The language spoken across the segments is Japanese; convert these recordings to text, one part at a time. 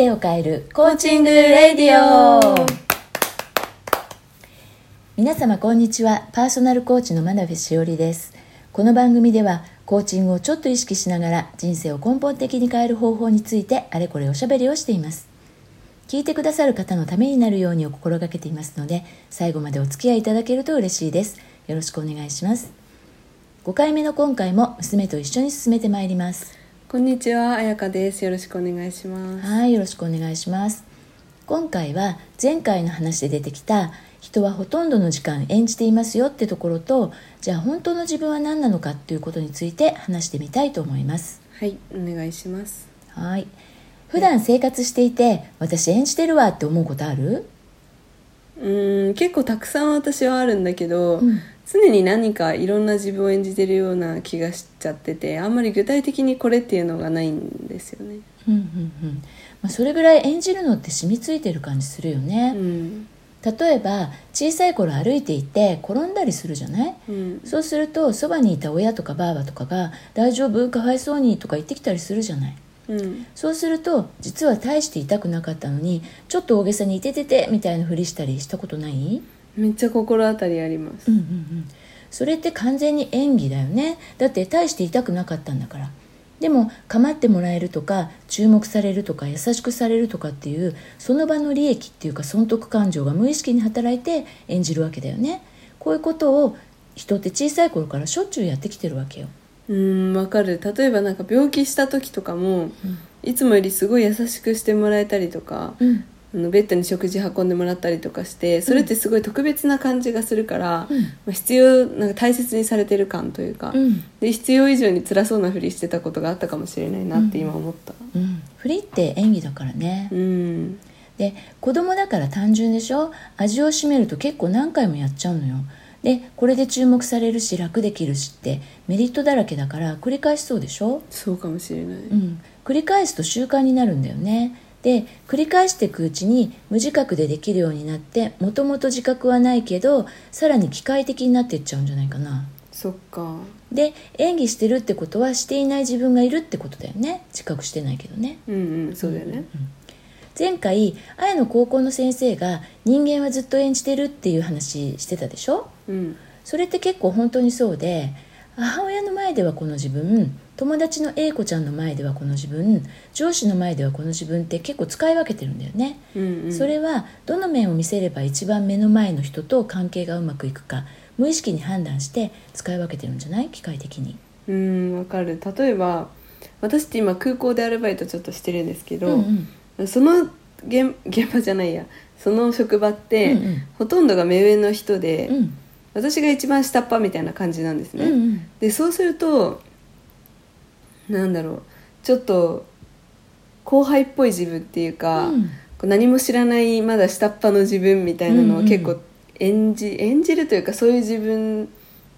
生を変えるコーチングレディオ。皆様こんにちは。パーソナルコーチの真鍋しおりです。この番組ではコーチングをちょっと意識しながら人生を根本的に変える方法についてあれこれおしゃべりをしています。聞いてくださる方のためになるようにを心がけていますので最後までお付き合いいただけると嬉しいです。よろしくお願いします。5回目の今回も娘と一緒に進めてまいります。こんにちは、あやかです。よろしくお願いします。はい、よろしくお願いします。今回は前回の話で出てきた人はほとんどの時間演じていますよってところと、じゃあ本当の自分は何なのかっていうことについて話してみたいと思います。はい、お願いします。はい。普段生活していて、私演じてるわって思うことある？うーん、結構たくさん私はあるんだけど、うん常に何かいろんな自分を演じてるような気がしちゃってて、あんまり具体的にこれっていうのがないんですよね。うんうんうん。まあ、それぐらい演じるのって染みついてる感じするよね。うん。例えば、小さい頃歩いていて転んだりするじゃない？うん。そうするとそばにいた親とかばあばとかが「大丈夫？かわいそうに」とか言ってきたりするじゃない？うん。そうすると実は大して痛くなかったのにちょっと大げさに「いててて」みたいなふりしたりしたことない？めっちゃ心当たりあります。うんうんうん。それって完全に演技だよね。だって大して痛くなかったんだから。でも構ってもらえるとか注目されるとか優しくされるとかっていうその場の利益っていうか損得感情が無意識に働いて演じるわけだよね。こういうことを人って小さい頃からしょっちゅうやってきてるわけよ。うーん、わかる。例えばなんか病気した時とかも、いつもよりすごい優しくしてもらえたりとか、うんあのベッドに食事運んでもらったりとかしてそれってすごい特別な感じがするから、うん。まあ、必要なんか大切にされてる感というか、うん。で必要以上に辛そうなふりしてたことがあったかもしれないなって今思った。うん、フリって演技だからね、うん。で子供だから単純でしょ？味を占めると結構何回もやっちゃうのよ。でこれで注目されるし楽できるしってメリットだらけだから繰り返しそうでしょ、そうかもしれない、うん、繰り返すと習慣になるんだよねで繰り返していくうちに無自覚でできるようになってもともと自覚はないけどさらに機械的になっていっちゃうんじゃないかな。そっか。で演技してるってことはしていない自分がいるってことだよね。自覚してないけどね。うんうんそうだよね、前回綾の高校の先生が人間はずっと演じてるっていう話してたでしょ？うん。それって結構本当にそうで母親の前ではこの自分友達の A 子ちゃんの前ではこの自分上司の前ではこの自分って結構使い分けてるんだよね、うんうん。それはどの面を見せれば一番目の前の人と関係がうまくいくか無意識に判断して使い分けてるんじゃない？機械的に。うんわかる。例えば私って今空港でアルバイトちょっとしてるんですけど、うんうん。その現現場じゃないや。その職場って、うんうん。ほとんどが目上の人で、うん私が一番下っ端みたいな感じなんですね、うんうん。でそうするとなんだろうちょっと後輩っぽい自分っていうか、うん。何も知らないまだ下っ端の自分みたいなのをうんうん結構演じ,、演じるというかそういう自分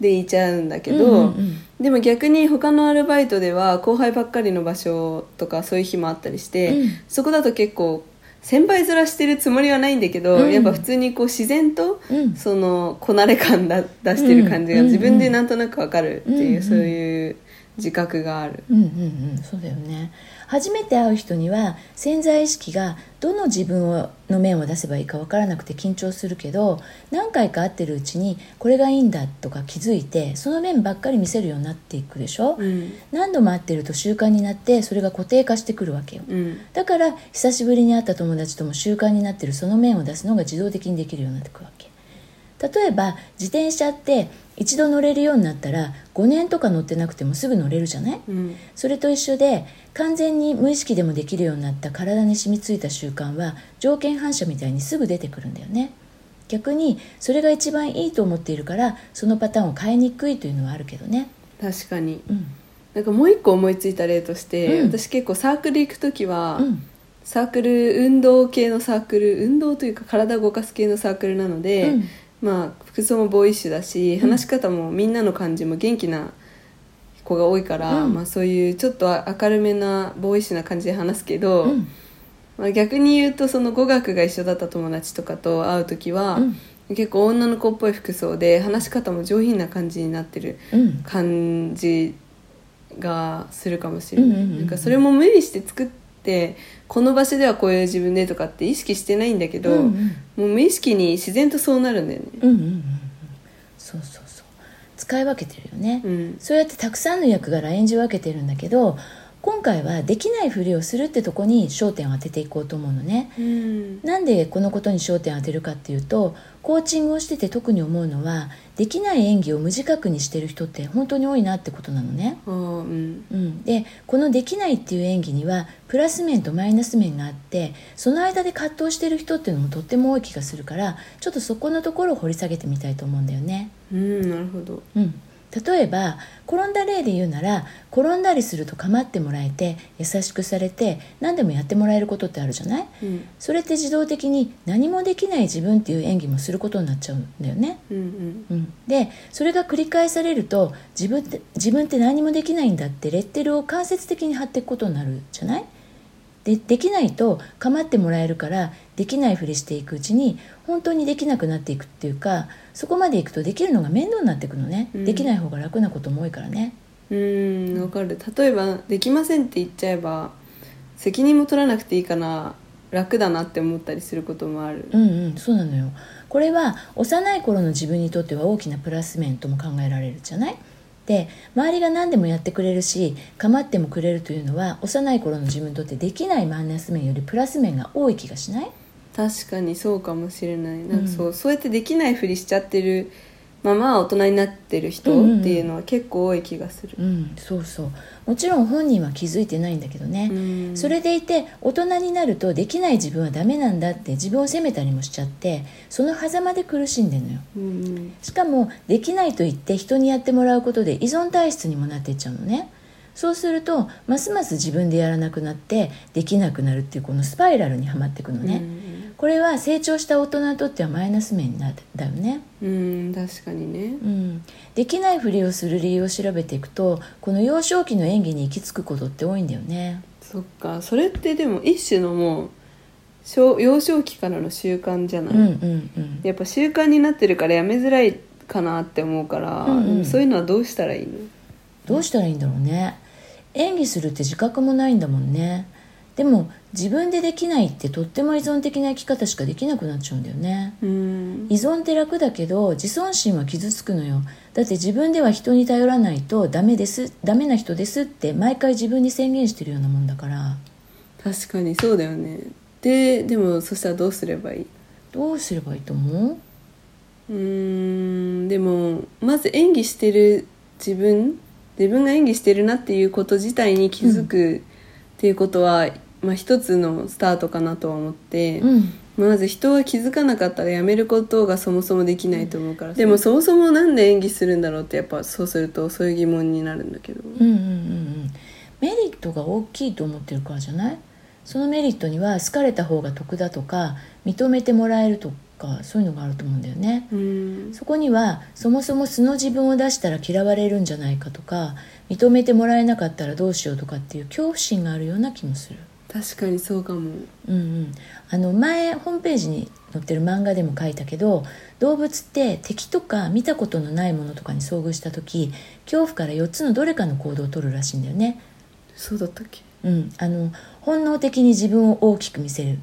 でいちゃうんだけど、うんうんうん。でも逆に他のアルバイトでは後輩ばっかりの場所とかそういう日もあったりして、うん。そこだと結構先輩面してるつもりはないんだけど、うん。やっぱ普通にこう自然と、うん。そのこなれ感だ出してる感じがうん自分でなんとなくわかるっていう、うん。そういう自覚がある。うんうんうんそうだよね。初めて会う人には潜在意識がどの自分をの面を出せばいいか分からなくて緊張するけど何回か会ってるうちにこれがいいんだとか気づいてその面ばっかり見せるようになっていくでしょ、うん。何度も会ってると習慣になってそれが固定化してくるわけよ。うん。だから久しぶりに会った友達とも習慣になってるその面を出すのが自動的にできるようになってくるわけ。例えば自転車って一度乗れるようになったら5年とか乗ってなくてもすぐ乗れるじゃない？うん。それと一緒で完全に無意識でもできるようになった体に染みついた習慣は条件反射みたいにすぐ出てくるんだよね。逆にそれが一番いいと思っているからそのパターンを変えにくいというのはあるけどね。確かに。うん。なんかもう一個思いついた例として、うん。私結構サークル行く時は、うん。サークル運動系のサークル運動というか体を動かす系のサークルなので、うんまあ服装もボーイッシュだし話し方もみんなの感じも元気な子が多いから、うん。まあ、そういうちょっと明るめなボーイッシュな感じで話すけど、うん。まあ、逆に言うとその語学が一緒だった友達とかと会う時は、うん。結構女の子っぽい服装で話し方も上品な感じになってるうん。感じがするかもしれない、それも無理して作ってこの場所ではこういう自分でとかって意識してないんだけど、うんうん。もう無意識に自然とそうなるんだよね。うんうんうんうん。そうそうそう。使い分けてるよね、うん。そうやってたくさんの役柄演じ分けてるんだけど今回はできないふりをするってとこに焦点を当てていこうと思うのねうんなんでこのことに焦点を当てるかっていうとコーチングをしてて特に思うのはできない演技を無自覚にしてる人って本当に多いなってことなのね。うんうん、でこのできないっていう演技にはプラス面とマイナス面があってその間で葛藤してる人っていうのもとっても多い気がするからちょっとそこのところを掘り下げてみたいと思うんだよね。うんなるほど。うん、例えば転んだ例で言うなら転んだりすると構ってもらえて優しくされて何でもやってもらえることってあるじゃない？うん。それって自動的に何もできない自分っていう演技もすることになっちゃうんだよね。うんうん。うん、でそれが繰り返されると自分って自分って何もできないんだってレッテルを間接的に貼っていくことになるじゃない？でできないと構ってもらえるからできないふりしていくうちに本当にできなくなっていくっていうかそこまでいくとできるのが面倒になっていくのね、うん。できない方が楽なことも多いからね。うんわかる。例えばできませんって言っちゃえば責任も取らなくていいかな楽だなって思ったりすることもある。うんうんそうなのよ。これは幼い頃の自分にとっては大きなプラス面とも考えられるじゃない？で周りが何でもやってくれるし構ってもくれるというのは幼い頃の自分にとってできないマイナス面よりプラス面が多い気がしない？確かにそうかもしれない。なんかそう,、そうやってできないふりしちゃってるまま大人になってる人うんうん。うんっていうのは結構多い気がする。うんそうそう。もちろん本人は気づいてないんだけどね、うん。それでいて大人になるとできない自分はダメなんだって自分を責めたりもしちゃってその狭間で苦しんでるのよ。うんしかもできないと言って人にやってもらうことで依存体質にもなっていっちゃうのね。そうするとますます自分でやらなくなってできなくなるっていうこのスパイラルにはまっていくのね、これは成長した大人にとってはマイナス面だだよね、うん、うん、確かにね。うん、できないふりをする理由を調べていくとこの幼少期の演技に行き着くことって多いんだよね。そっか。それってでも一種のもう小幼少期からの習慣じゃない、うんうんうん。やっぱ習慣になってるからやめづらいかなって思うから、うんうん。そういうのはどうしたらいいの？どうしたらいいんだろうね。演技するって自覚もないんだもんねでも自分でできないってとっても依存的な生き方しかできなくなっちゃうんだよね。うん。依存って楽だけど自尊心は傷つくのよ。だって自分では人に頼らないとダメですダメな人ですって毎回自分に宣言してるようなもんだから。確かにそうだよね。ででもそしたらどうすればいい？どうすればいいと思う？うーんでもまず演技してる自分自分が演技してるなっていうこと自体に気づくっていうことは、まあ、一つのスタートかなとは思って、うん。まず人は気づかなかったらやめることがそもそもできないと思うから、でもそもそもなんで演技するんだろうってやっぱそうするとそういう疑問になるんだけど、うんうんうん。うんメリットが大きいと思ってるからじゃない？そのメリットには好かれた方が得だとか認めてもらえるとかそういうのがあると思うんだよね。うん。そこにはそもそも素の自分を出したら嫌われるんじゃないかとか認めてもらえなかったらどうしようとかっていう恐怖心があるような気もする。確かにそうかも。うんうん、あの前ホームページに載ってる漫画でも書いたけど動物って敵とか見たことのないものとかに遭遇した時恐怖から4つのどれかの行動を取るらしいんだよね、そうだったっけ？うん、あの本能的に自分を大きく見せる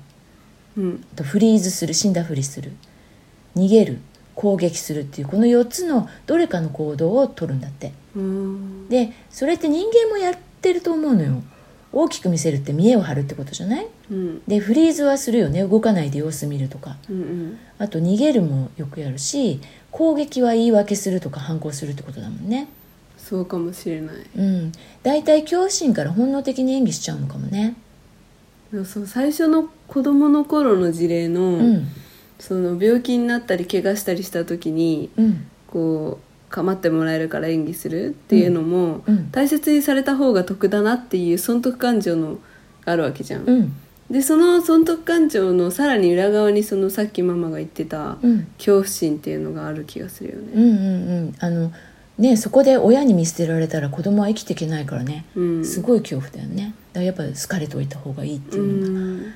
うん。あとフリーズする死んだふりする。逃げる攻撃するっていうこの4つのどれかの行動を取るんだって。うん。でそれって人間もやってると思うのよ。大きく見せるって見栄を張るってことじゃない？うん。でフリーズはするよね。動かないで様子見るとか。うんうん。あと逃げるもよくやるし攻撃は言い訳するとか反抗するってことだもんね。そうかもしれない。うん。大体恐怖心から本能的に演技しちゃうのかもねそう最初の子供の頃の事例の、うん。その病気になったり怪我したりした時にうん。こう構ってもらえるから演技するっていうのも、うん。大切にされた方が得だなっていう損得感情のがあるわけじゃん、うん。でその損得感情のさらに裏側にそのさっきママが言ってたうん。恐怖心っていうのがある気がするよね。うんうんうん。あのねそこで親に見捨てられたら子供は生きていけないからね、うん。すごい恐怖だよね。だからやっぱ好かれておいた方がいいってういうのがん。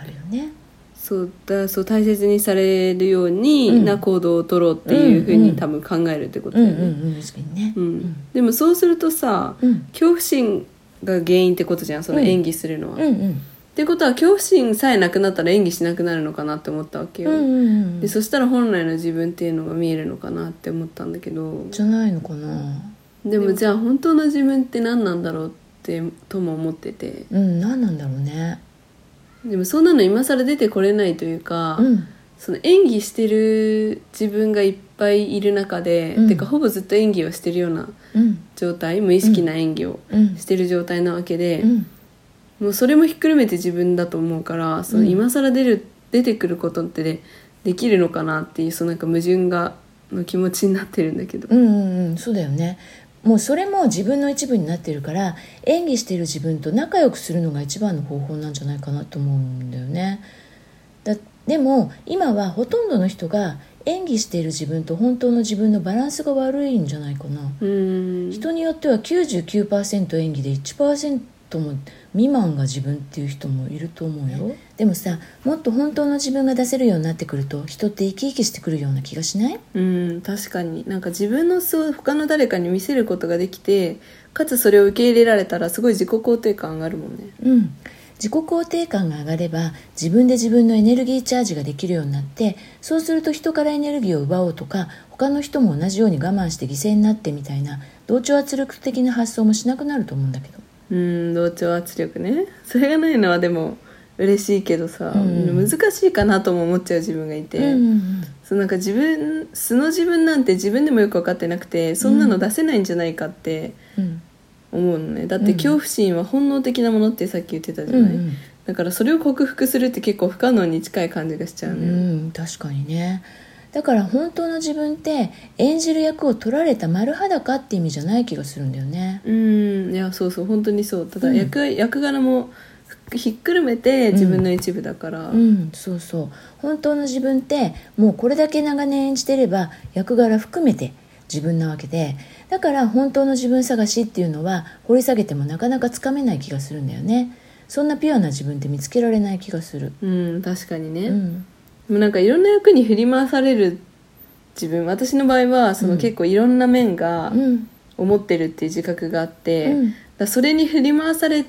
あるよね。そうだそう大切にされるようにうん。な行動を取ろうっていうふううんうんに多分考えるってことうんうだよね、んうん確かにね。うん。でもそうするとさうん。恐怖心が原因ってことじゃんその演技するのは、うんうんってことは恐怖心さえなくなったら演技しなくなるのかなって思ったわけよ、うんうんうん。でそしたら本来の自分っていうのが見えるのかなって思ったんだけど。じゃないのかな。でもじゃあ本当の自分って何なんだろうってとも思ってて。うん何なんだろうね。でもそんなの今更出てこれないというか、うん。その演技してる自分がいっぱいいる中で、うん。てかほぼずっと演技をしてるようなうん。状態無意識な演技をうん。してる状態なわけで、うんもうそれもひっくるめて自分だと思うからそのうん。今更出る出てくることってでできるのかなっていうそのなんか矛盾がの気持ちになってるんだけど、うんうんうんそうだよね。もうそれも自分の一部になってるから演技している自分と仲良くするのが一番の方法なんじゃないかなと思うんだよね。だでも今はほとんどの人が演技している自分と本当の自分のバランスが悪いんじゃないかな。人によっては99%演技で1%も未満が自分っていう人もいると思うよ。でもさもっと本当の自分が出せるようになってくると人って生き生きしてくるような気がしない？うん確かに。なんか自分の素を他の誰かに見せることができてかつそれを受け入れられたらすごい自己肯定感上がるもんね。うん。自己肯定感が上がれば自分で自分のエネルギーチャージができるようになってそうすると人からエネルギーを奪おうとか他の人も同じように我慢して犠牲になってみたいな同調圧力的な発想もしなくなると思うんだけどうん同調圧力ね。それがないのはでも嬉しいけどさ、うん。難しいかなとも思っちゃう自分がいて、うんうんそうなんか自分素の自分なんて自分でもよく分かってなくてそんなの出せないんじゃないかってうん。思うのね。だって恐怖心は本能的なものってさっき言ってたじゃない、うんうん。だからそれを克服するって結構不可能に近い感じがしちゃううのよ、ん確かにねだから本当の自分って演じる役を取られた丸裸って意味じゃない気がするんだよね。うん。いやそうそう。本当にそう。ただうん。役,、役柄もひっくるめて自分の一部だから、うん。そうそう。本当の自分ってもうこれだけ長年演じてれば役柄含めて自分なわけで。だから本当の自分探しっていうのは掘り下げてもなかなかつかめない気がするんだよね。そんなピュアな自分って見つけられない気がする。うん。確かにね、うんでもなんかいろんな役に振り回される自分私の場合はそのうん。結構いろんな面がうん。思ってるっていう自覚があって、うん。だそれに振り回され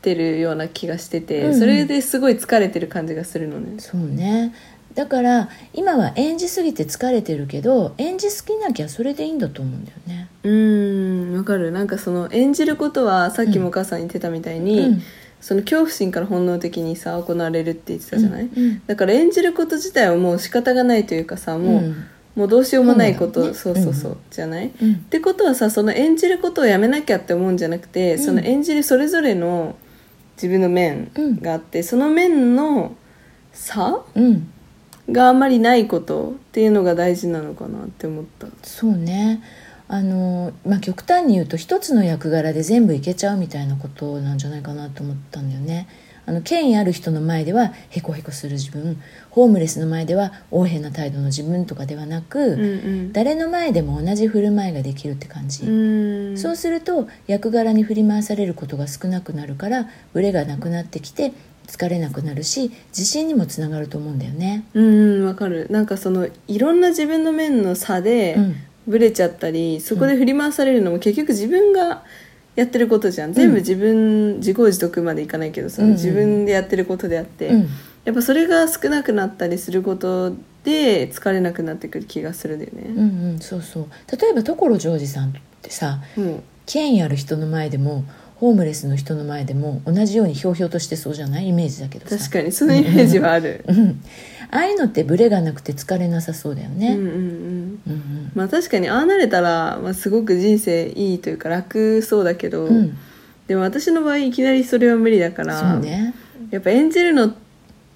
てるような気がしてて、うんうん。それですごい疲れてる感じがするのね。そうね。だから今は演じすぎて疲れてるけど演じすぎなきゃそれでいいんだと思うんだよね。うーんわかる。なんかその演じることはさっきもお母さん言ってたみたいに、うんその恐怖心から本能的にさ行われるって言ってたじゃない、うんうん。だから演じること自体はもう仕方がないというかさもう,、うん。もうどうしようもないこと、ねそうそうそう、うん。じゃない、うん。ってことはさその演じることをやめなきゃって思うんじゃなくて、うん。その演じるそれぞれの自分の面があって、その面の差うん。があんまりないことっていうのが大事なのかなって思った。そうねあの、まあ、極端に言うと一つの役柄で全部いけちゃうみたいなことなんじゃないかなと思ったんだよね。あの権威ある人の前ではヘコヘコする自分。ホームレスの前では横柄な態度の自分とかではなく、うんうん。誰の前でも同じ振る舞いができるって感じ、うん。そうすると役柄に振り回されることが少なくなるからブレがなくなってきて疲れなくなるし自信にもつながると思うんだよね。うんわかる。なんかそのいろんな自分の面の差でうんブレちゃったり、そこで振り回されるのも結局自分がやってることじゃん。全部自分、自業自得までいかないけどさ、うんうん。自分でやってることであって、うん。やっぱそれが少なくなったりすることで疲れなくなってくる気がするんだよね、うんうん。そうそう。例えば所ジョージさんってさもう権威ある人の前でもホームレスの人の前でも同じようにひょうひょうとしてそうじゃない？イメージだけどさ。確かにそのイメージはある。うん。ああいうのってブレがなくて疲れなさそうだよね、うんうんうんうんうん。まあ確かにああなれたら、まあ、すごく人生いいというか楽そうだけど、うん。でも私の場合いきなりそれは無理だからね。やっぱ演じるのっ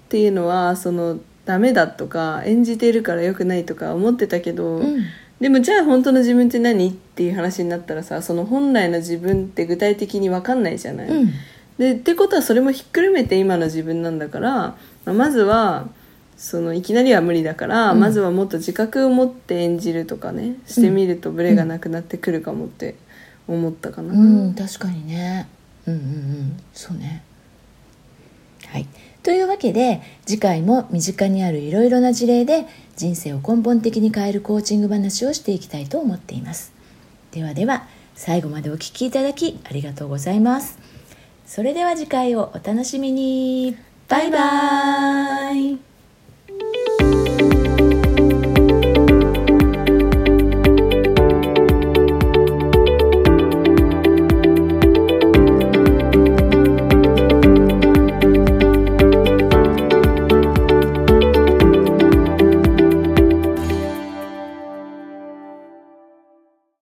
ていうのはそのダメだとか演じているから良くないとか思ってたけど、うん。でもじゃあ本当の自分って何っていう話になったらさその本来の自分って具体的に分かんないじゃない、うん。でってことはそれもひっくるめて今の自分なんだから、まあまずはそのいきなりは無理だから、うん。まずはもっと自覚を持って演じるとかねしてみるとブレがなくなってくるかもって思ったかな、うん、確かにね。うんうんうん。そうね。はい。というわけで次回も身近にあるいろいろな事例で人生を根本的に変えるコーチング話をしていきたいと思っています。ではでは最後までお聞きいただきありがとうございます。それでは次回をお楽しみに。バイバイ